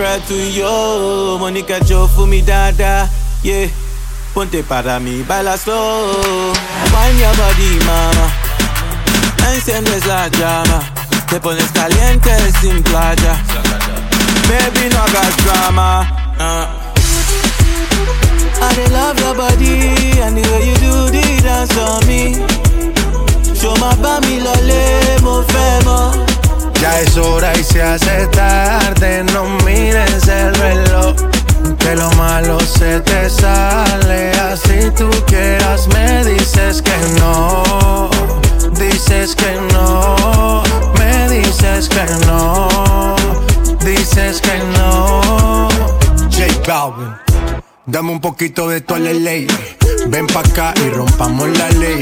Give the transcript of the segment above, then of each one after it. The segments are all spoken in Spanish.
Try to yo. Monica Joe for me, dada, yeah. Ponte para mí, baila slow. Wind your body, mama. Enciendes la llama. Te pones caliente sin playa. Baby, no hagas drama. Uh. I love your body and the way you do the dance on me. Show my bami lole, mo femo. Ya es hora y se hace tarde, no mires el reloj. Que lo malo se te sale, así tú quieras me dices que no, dices que no, me dices que no, dices que no. J Balvin, dame un poquito de tu ley, ven pa' acá y rompamos la ley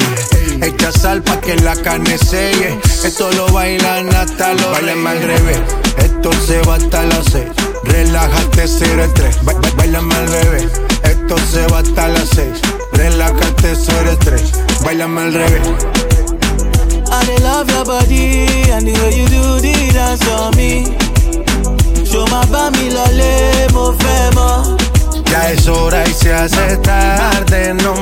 Echa sal pa' que la carne selle. Esto lo bailan hasta los Bailen al revés. Esto se va hasta las seis. Relájate, cero estrés. Bailan al revés. Esto se va hasta las seis. Relájate, cero estrés. Bailan al revés. I love your body and the way you do the dance on me. Show my bami lo le mo femo. Ya es hora y se hace tarde, no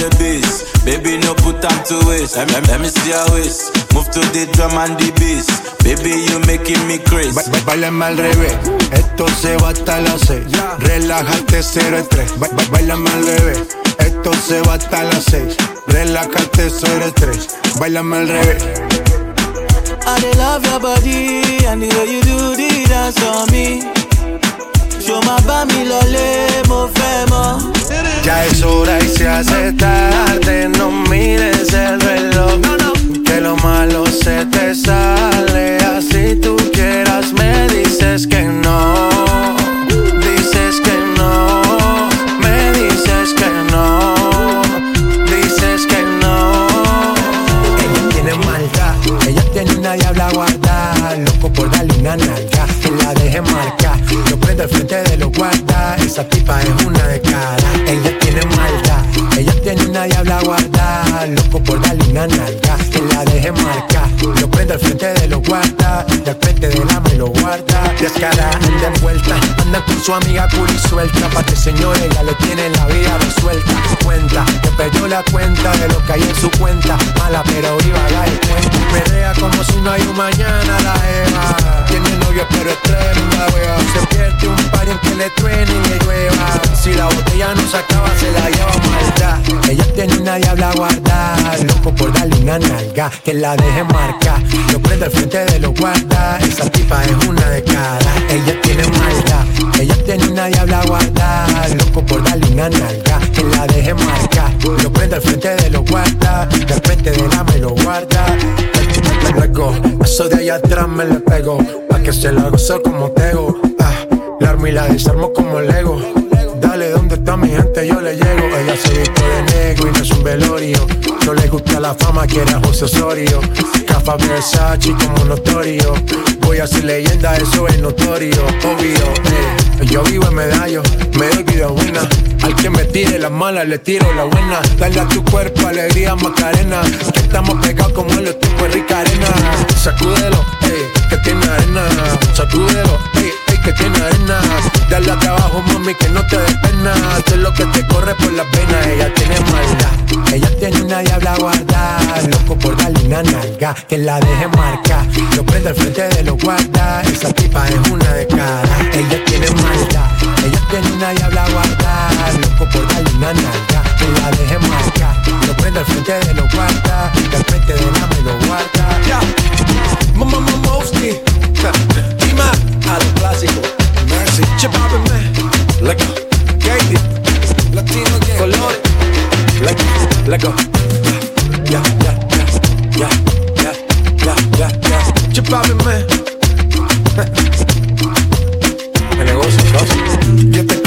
the bass. Baby, no put them to waste. Let, let, let me see your waist. Move to the drum and the bass. Baby, you making me crazy. Ba Bailame al revés. Esto se va hasta las seis. Relájate, cero estrés. Ba Bailame al revés. Esto se va hasta las seis. Relájate, cero estrés. Bailame al revés. I love your body and the way you do the dance on me. Show my bami lo le mo femo. Ya es hora y se hace tarde, no mires el reloj. Que lo malo se te sale, así tú quieras me dices que no. Dices que no, me dices que no. Dices que no. Ella tiene maldad, ella tiene una diabla guarda, loco por darle una nalga, deje marcar. Yo prendo el frente de los guardas, esa tipa es una de cara. Ella tiene maldad, ella tiene una diabla guarda, loco por darle una nalga, que la deje marcar. Yo prendo el frente de los guardas, del frente de la me lo guarda. Descara, anda envuelta, anda con su amiga curi suelta, pa' que señores ya le tiene la vida resuelta. Cuenta, que perdió la cuenta de lo que hay en su cuenta, mala pero viva la cuenta. Pelea como si no hay un mañana la Eva. Tiene novio pero es tremenda. Se pierde un par en que le truene y le llueva. Si la botella no se acaba se la lleva maldad. Ella tiene una diabla guarda, loco por darle una nalga, que la deje marcar. Yo prendo el frente de los guardas, esa tipa es una de cara. Ella tiene maldad, ella tiene una diabla guarda, loco por darle una nalga, que la deje marcar. Yo prendo el frente de los guardas, del frente de la me lo guarda. Luego, eso de allá atrás me le pego, pa' que se la gozo como tego. Ah, la armo y la desarmo como Lego. Dale, ¿dónde está mi gente? Yo le llego. Ella se viste de negro y no es un velorio. No le gusta la fama, quiere a José Osorio. Cafa Versace como notorio. Voy a ser leyenda, eso es notorio. Obvio, eh. Yo vivo en medallo, me doy vida buena. Al que me tire las malas, le tiro la buena. Dale a tu cuerpo alegría, Macarena. Que estamos pegados como en los tiempos de rica arena. Sacúdelo, eh, que tiene arena. Sacúdelo, eh. Dale acá abajo, mami, que no te des pena. Lo que te corre por las venas. Ella tiene maldad. Ella tiene una diabla guarda. Loco por darle una nalga. Que la deje marcar. Lo prende al frente de los guardas. Esa tipa es una de cara. Ella tiene maldad. Ella tiene una diabla guarda. Loco por darle una nalga. Que la deje marcar. Lo prende al frente de los guardas. Al frente de la me lo guarda. Yeah. Mama, mama, Dima, a lo clásico. sexy, chipábenme, like a Katy, latino yeah. colores, like, like a, yeah, yeah, yeah, yeah, yeah, yeah, yeah, yeah, chipábenme. El negocio, yo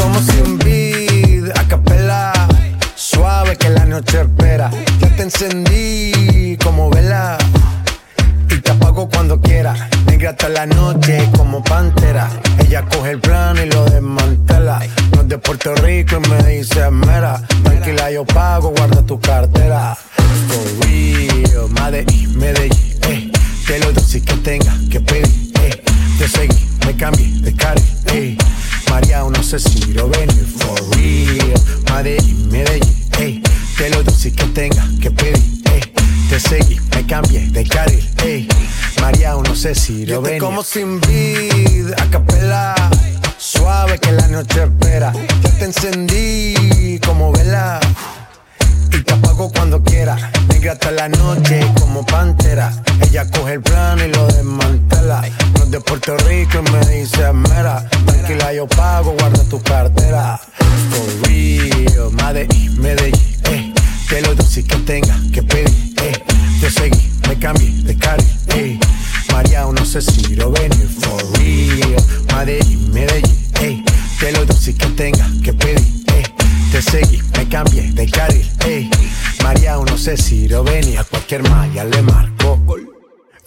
lo ven. como sin vid, a capela. Suave que la noche espera. Ya te encendí como vela. Y te apago cuando quiera. Negra hasta la noche como pantera. Ella coge el plano y lo desmantela. No es de Puerto Rico y me dice mera. Tranquila, yo pago,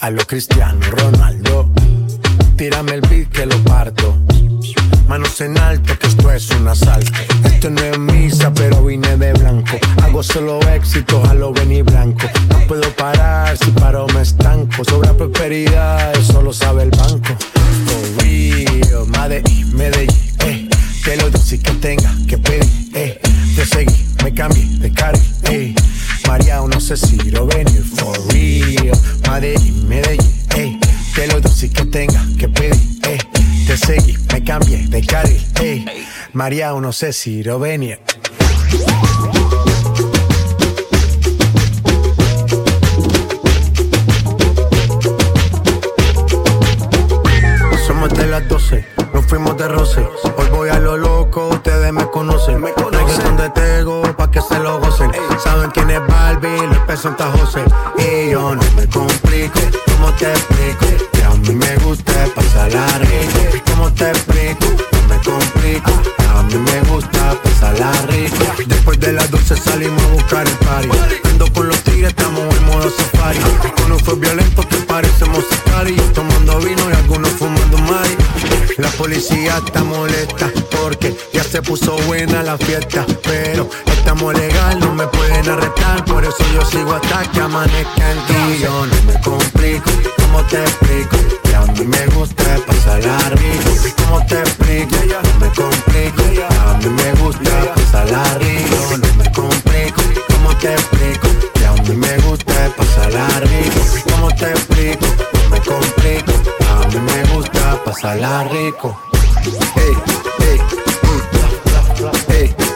A lo Cristiano Ronaldo. Tírame el beat que lo parto. Manos en alto, que esto es un asalto. Esto no es misa, pero vine de blanco. Hago solo éxito, a lo venir blanco. No puedo parar, si paro me estanco. Sobra prosperidad, María, no sé si lo venir. Somos de las 12, nos fuimos de roce. Hoy voy a lo loco, ustedes me conocen. Me conocen de Tego, pa' que se lo gocen. Saben quién es Barbie, los pesos Santa José. Y yo no me complico, ¿cómo te explico? Que a mí me gusta pasarla rico. ¿Cómo te explico? 12 salimos a buscar el party. Ando con los tigres, estamos en modo safari. Uno fue violento que parecemos sicari. Tomando vino y algunos fumando mari. La policía está molesta porque ya se puso buena la fiesta. Pero estamos legal, no me pueden arrestar. Por eso yo sigo hasta que amanezca en ti. Yo no me complico, ¿cómo te explico? A mí me gusta pasarla rico. ¿Cómo te explico? No me complico. A mí me gusta pasarla rico. No me complico. ¿Cómo te explico? Que a mí me gusta pasarla rico. ¿Cómo te explico? No me complico. A mí me gusta pasarla rico. Hey, hey, mm, hey. Hey,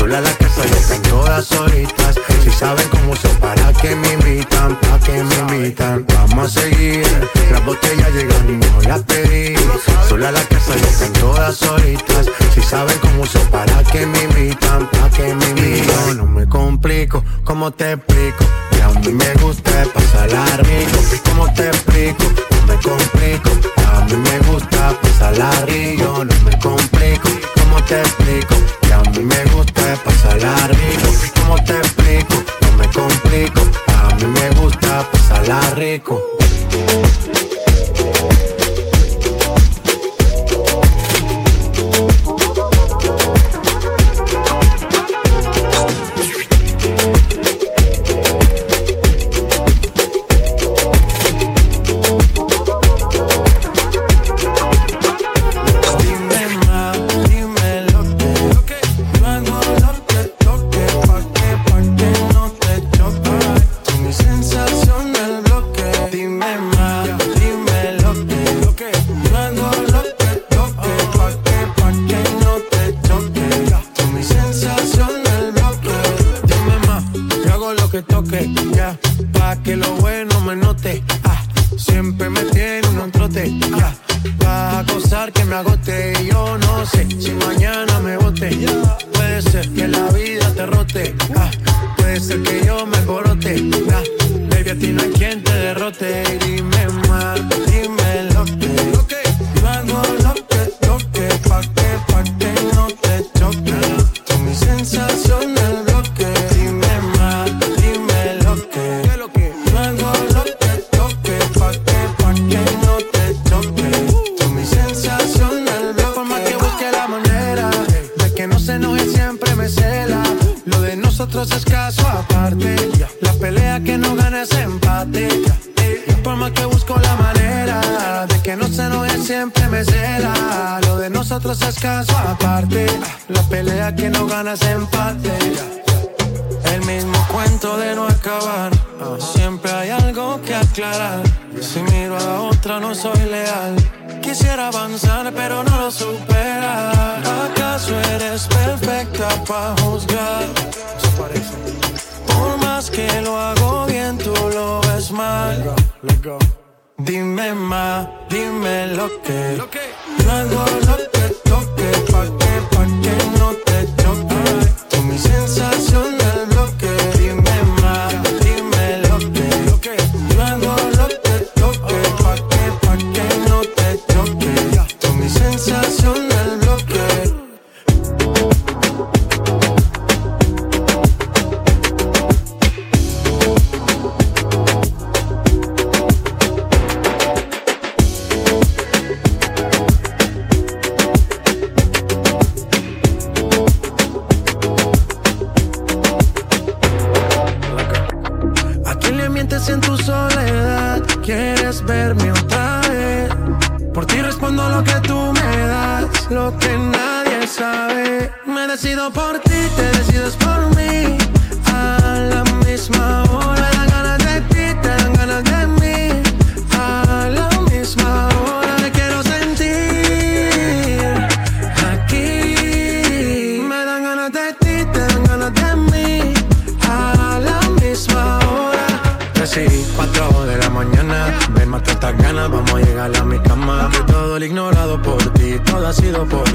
Sola la casa ya están todas solitas. Si saben cómo son, para que me invitan, para que me invitan. Vamos a seguir. Las botellas llegan y no las pedí. Sola la casa ya están todas solitas. Si saben cómo son, para que me invitan, para que me invitan. No me complico, ¿cómo te explico? Que a mí me gusta pasarla rico. ¿Cómo te explico? No me complico. A mí me gusta pasarla rico. No me complico. ¿Cómo te explico? Que no se enoje, siempre me cela. Lo de nosotros es caso aparte. La pelea que no gana es empate. Por más que busco la manera de que no se enoje, siempre me cela. Lo de nosotros es caso aparte. La pelea que no gana es empate. El mismo cuento de no acabar. Siempre hay algo que aclarar. Si miro a otra, no soy leal. Quisiera avanzar, pero no lo supera. ¿Acaso eres perfecta para juzgar? Por más que lo hago bien, tú lo ves mal. Dime más, dime lo que. Yo hago lo que toque, pa' sido por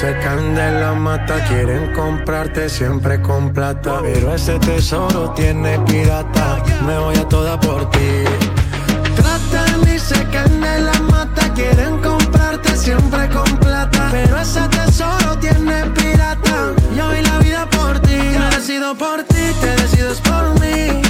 se caen de la mata, quieren comprarte siempre con plata. Pero ese tesoro tiene pirata, me voy a toda por ti. Tratan y se caen de la mata, quieren comprarte siempre con plata. Pero ese tesoro tiene pirata, yo doy la vida por ti. Me decido por ti, te decides por mí.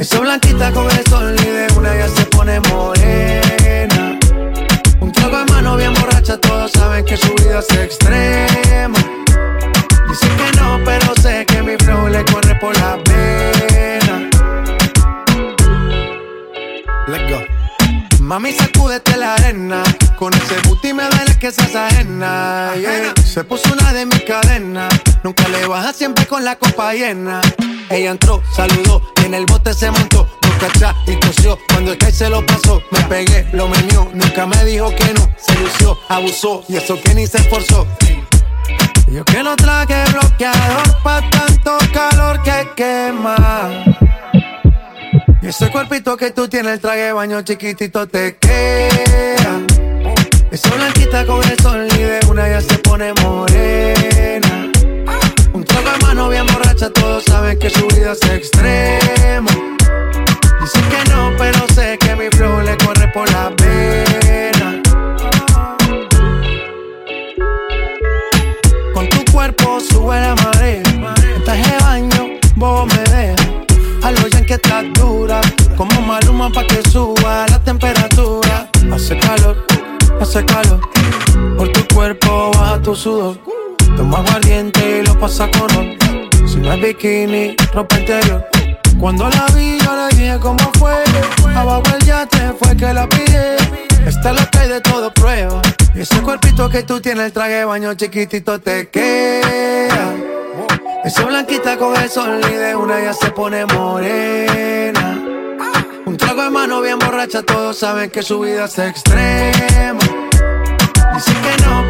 Esa blanquita con el sol y de una ya se pone morena. Un trago de mano bien borracha, todos saben que su vida es extrema. Dicen que no, pero sé que mi flow le corre por la pena. Let's go. Mami, sacúdete la arena. Con ese booty me duele que seas ajena. yeah. Se puso una de mis cadenas. Nunca le baja siempre con la copa llena. Ella entró, saludó y en el bote se montó. No cachá y tosió. Cuando el que se lo pasó, me pegué, lo menió. Nunca me dijo que no, se lució, abusó y eso que ni se esforzó. Yo que no traje bloqueador pa' tanto calor que quema. Y ese cuerpito que tú tienes, el traje baño chiquitito te queda. Esa blanquita con el sol y de una ya se pone morena. De mano bien borracha, todos saben que su vida es extremo. Dicen que no, pero sé que mi flow le corre por la pena. Con tu cuerpo sube la marea. Estás de baño, vos me dejas. A lo que estás dura. Como maluma pa' que suba la temperatura. Hace calor, hace calor. Por tu cuerpo baja tu sudor. Toma aguardiente y lo pasa con. Si no es bikini, ropa interior. Cuando la vi, yo le dije cómo fue. Abajo el yate fue que la pide. Esta es la que de todo prueba. Ese cuerpito que tú tienes, el traje de baño chiquitito te queda. Esa blanquita con el sol y de una ya se pone morena. Un trago de mano bien borracha, todos saben que su vida es extrema. Dicen que no,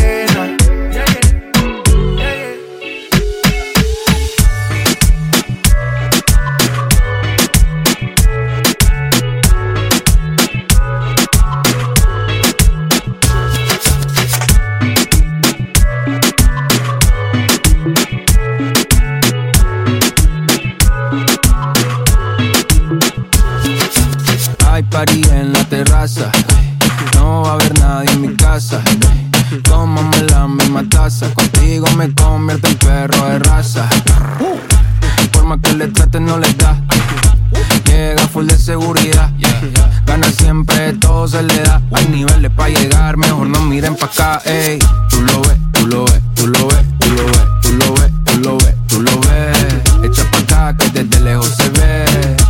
En la terraza. No va a haber nadie en mi casa. Tómame la misma taza. Contigo me convierto en perro de raza. Por más que le traten, no le da. Llega full de seguridad. Gana siempre, todo se le da. Hay niveles para llegar, mejor no miren pa' acá. Ey, tú lo ves, tú lo ves, tú lo ves, tú lo ves, tú lo ves, tú lo ves, tú lo ves. Echa pa' acá que desde lejos se ve.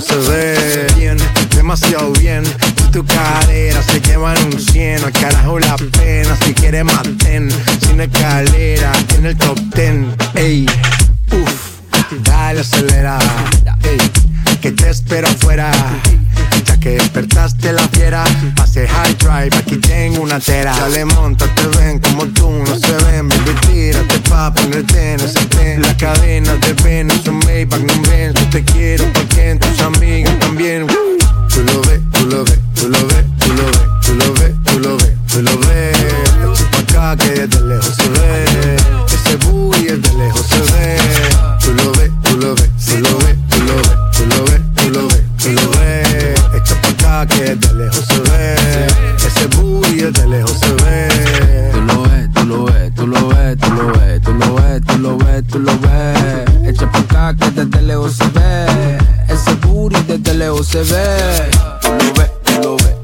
Se ve. Bien, demasiado bien. Y tu cadera se llevan un cien. Al carajo la pena. Si quieres maten. Sin escalera en el top ten. Ey, uff, dale acelera. Ey, que te espero afuera. Ya que despertaste la fiera, pase high drive, aquí tengo una tera. Dale, montate, ven como tú, no se ven, baby, tírate pa' ponerte en ese ten. La cadena de Venus, un Maybach, no ven, yo te quiero Echa pa' acá que desde lejos se ve. Ese booty desde lejos se ve. Tú lo ves, tú lo ves,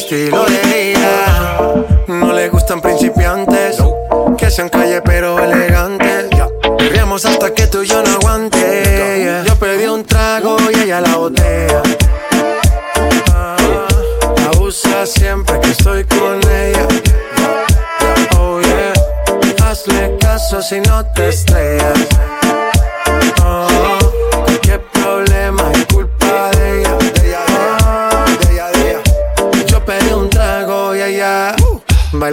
estilo de vida. No le gustan principiantes, que sean calle pero elegantes. Perreamos hasta que tú y yo no aguante. Yo pedí un trago y ella la botella. Ah, Abusa siempre que estoy con ella. Oh yeah, hazle caso si no te estrellas. Oh,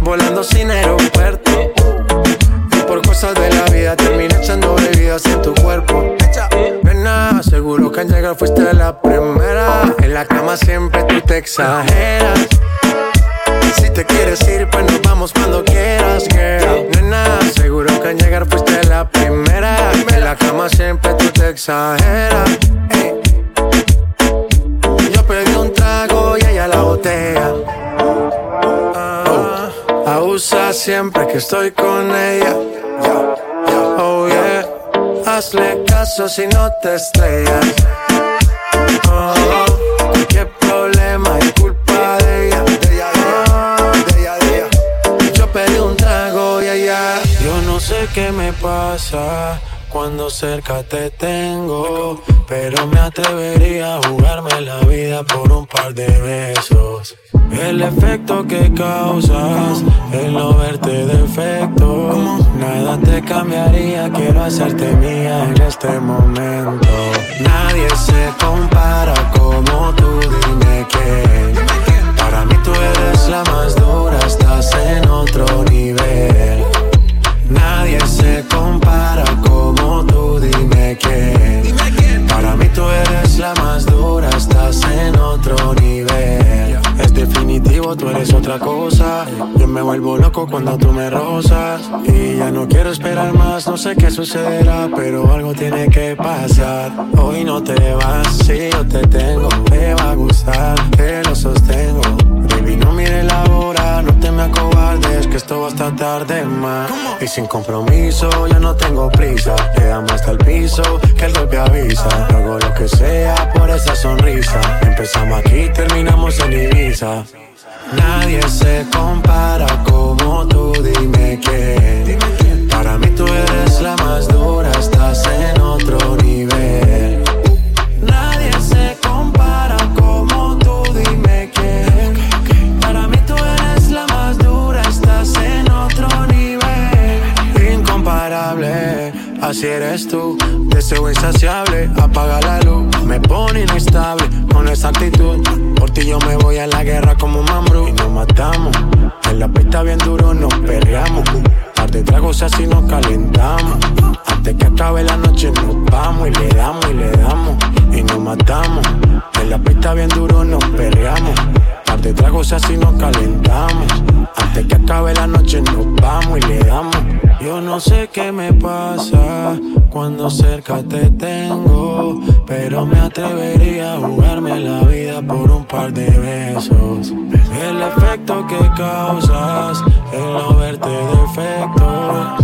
volando sin aeropuerto. Y por cosas de la vida terminé echando bebidas en tu cuerpo. Nena, seguro que al llegar fuiste la primera. En la cama siempre tú te exageras. Si te quieres ir, pues nos vamos cuando quieras, girl. Nena, seguro que al llegar fuiste la primera. En la cama siempre tú te exageras. Yo pedí un trago y ella la botella. Abusa siempre que estoy con ella. Oh yeah, hazle caso si no te estrellas. Oh, qué problema y culpa de ella pedí un trago y allá. Yo no sé qué me pasa cuando cerca te tengo. Pero me atrevería a jugarme la vida por un par de besos. El efecto que causas, el no verte defecto. Nada te cambiaría, quiero hacerte mía en este momento. Nadie se compara como tú, dime quién. Para mí tú eres la más dura, estás en otro nivel. Tú eres otra cosa. Yo me vuelvo loco cuando tú me rozas. Y ya no quiero esperar más, no sé qué sucederá, pero algo tiene que pasar. Hoy no te vas, si yo te tengo, te va a gustar, te lo sostengo. Baby, no mire la hora, no te me acobardes, que esto va hasta tarde más. Y sin compromiso, ya no tengo prisa. Llegamos hasta el piso, que el golpe avisa. Hago lo que sea por esa sonrisa. Empezamos aquí, terminamos en Ibiza. Nadie se compara como tú, dime quién. Para mí tú eres la más dura, estás en otro así eres tú. Deseo insaciable, apaga la luz. Me pone inestable con esa actitud. Por ti yo me voy a la guerra como un mambrú. Y nos matamos. En la pista bien duro nos perreamos de tragos así nos calentamos. Antes que acabe la noche nos vamos y le damos y le damos y nos matamos. En la pista bien duro nos peleamos. Par de tragos así nos calentamos. Antes que acabe la noche nos vamos y le damos. Yo no sé qué me pasa cuando cerca te tengo, pero me atrevería a jugarme la vida por un par de besos. El efecto que causas, el no verte defecto.